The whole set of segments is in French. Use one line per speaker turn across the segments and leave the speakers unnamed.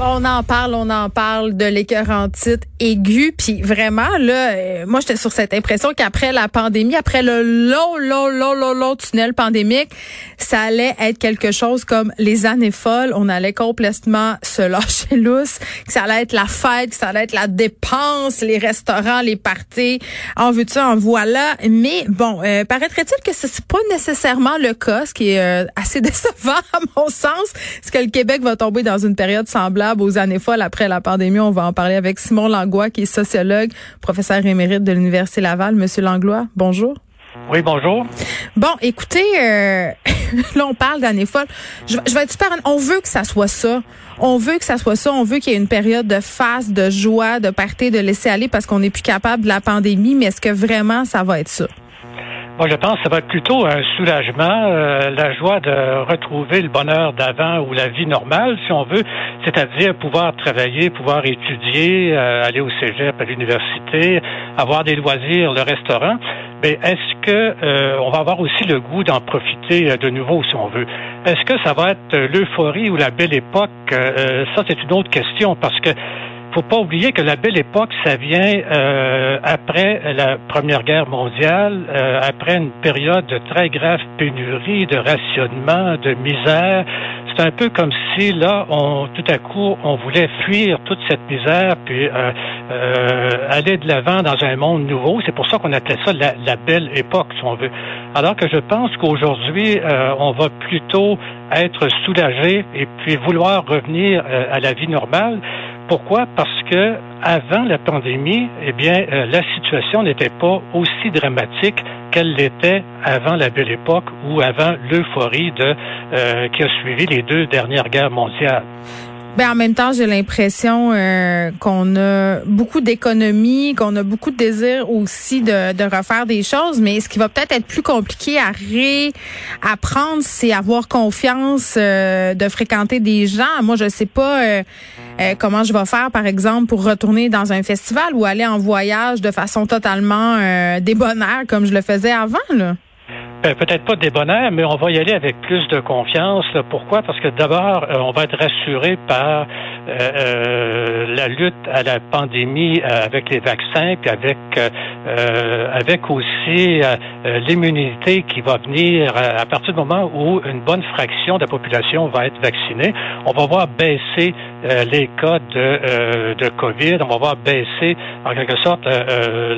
On en parle, on en parle de l'écœurantite aiguë, puis vraiment là, euh, moi j'étais sur cette impression qu'après la pandémie, après le long, long, long, long, long tunnel pandémique, ça allait être quelque chose comme les années folles. On allait complètement se lâcher lousse, que ça allait être la fête, que ça allait être la dépense, les restaurants, les parties, en veux ça, en voilà. Mais bon, euh, paraîtrait-il que ce n'est pas nécessairement le cas, ce qui est euh, assez décevant à mon sens, parce que le Québec va tomber dans une période semblable aux années folles après la pandémie. On va en parler avec Simon Langlois, qui est sociologue, professeur émérite de l'Université Laval. Monsieur Langlois, bonjour.
Oui, bonjour.
Bon, écoutez, euh, là, on parle d'années folles. Je, vais être super... On veut que ça soit ça. On veut que ça soit ça. On veut qu'il y ait une période de face, de joie, de partir, de laisser aller parce qu'on n'est plus capable de la pandémie. Mais est-ce que vraiment ça va être ça?
Moi, je pense que ça va être plutôt un soulagement, euh, la joie de retrouver le bonheur d'avant ou la vie normale, si on veut, c'est-à-dire pouvoir travailler, pouvoir étudier, euh, aller au cégep, à l'université, avoir des loisirs, le restaurant. Mais est-ce que euh, on va avoir aussi le goût d'en profiter de nouveau, si on veut? Est-ce que ça va être l'euphorie ou la belle époque? Ça, c'est une autre question parce que faut pas oublier que la belle époque, ça vient euh, après la Première Guerre mondiale, euh, après une période de très grave pénurie, de rationnement, de misère. C'est un peu comme si là, on, tout à coup, on voulait fuir toute cette misère, puis euh, aller de l'avant dans un monde nouveau. C'est pour ça qu'on appelait ça la, la, belle époque, si on veut. Alors que je pense qu'aujourd'hui, on va plutôt être soulagé et puis vouloir revenir à la vie normale. Pourquoi? Parce que avant la pandémie, eh bien, euh, la situation n'était pas aussi dramatique qu'elle l'était avant la belle époque ou avant l'euphorie euh, qui a suivi les deux dernières guerres mondiales.
Ben en même temps, j'ai l'impression euh, qu'on a beaucoup d'économies, qu'on a beaucoup de désir aussi de, de, refaire des choses, mais ce qui va peut-être être plus compliqué à réapprendre, c'est avoir confiance euh, de fréquenter des gens. Moi, je sais pas euh, comment je vais faire, par exemple, pour retourner dans un festival ou aller en voyage de façon totalement débonnaire comme je le faisais avant. Là.
Ben, peut-être pas débonnaire, mais on va y aller avec plus de confiance. Pourquoi? Parce que d'abord, euh, on va être rassuré par euh, euh, la lutte à la pandémie avec les vaccins, puis avec avec aussi l'immunité qui va venir à partir du moment où une bonne fraction de la population va être vaccinée. On va voir baisser les cas de, COVID, on va voir baisser en quelque sorte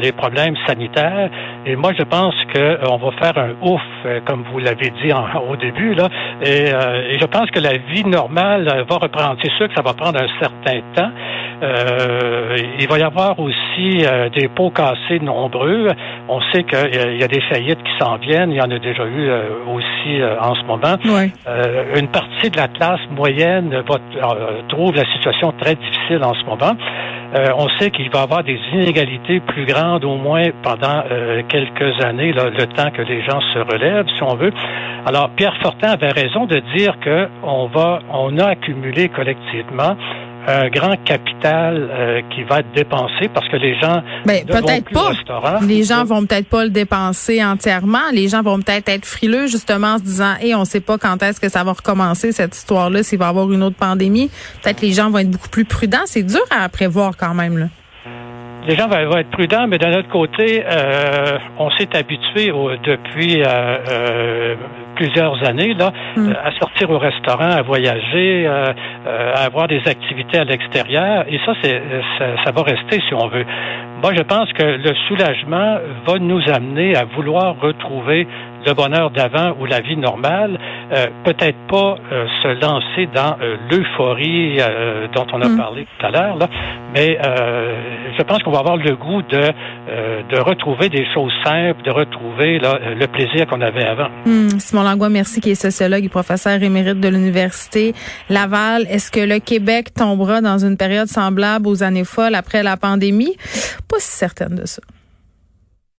les problèmes sanitaires. Et moi, je pense qu'on va faire un euh, comme vous l'avez dit au début, là. Euh, et, je pense que la vie normale va reprendre. C'est sûr que ça va prendre un certain temps. Euh, il va y avoir aussi des pots cassés nombreux. On sait qu'il y a des faillites qui s'en viennent. Il y en a déjà eu aussi en ce moment. une partie de la classe moyenne va, trouve la situation très difficile en ce moment. Euh, on sait qu'il va y avoir des inégalités plus grandes au moins pendant euh, quelques années, le temps que les gens se relèvent, si on veut. Alors, Pierre Fortin avait raison de dire que on va, on a accumulé collectivement un grand capital euh, qui va être dépensé parce que les gens
ben, peut-être pas. Les gens vont peut-être pas le dépenser entièrement. Les gens vont peut-être être frileux justement en se disant "Et on sait pas quand est-ce que ça va recommencer cette histoire-là, s'il va y avoir une autre pandémie." Peut-être les gens vont être beaucoup plus prudents. C'est dur à prévoir quand même là
les gens vont, être prudents, mais d'un autre côté, euh, on s'est habitué depuis euh, euh, plusieurs années là, hmm. à sortir au restaurant, à voyager, à avoir des activités à l'extérieur, et ça, c'est ça, ça, va rester si on veut. Moi, je pense que le soulagement va nous amener à vouloir retrouver le bonheur d'avant ou la vie normale, euh, peut-être pas euh, se lancer dans euh, l'euphorie dont on a mm. parlé tout à l'heure, mais je pense qu'on va avoir le goût de, de retrouver des choses simples, de retrouver le plaisir qu'on avait avant.
Mm. Simon Langlois, merci, qui est sociologue et professeur émérite de l'Université Laval. Est-ce que le Québec tombera dans une période semblable aux années folles après la pandémie? Pas si certaine de ça.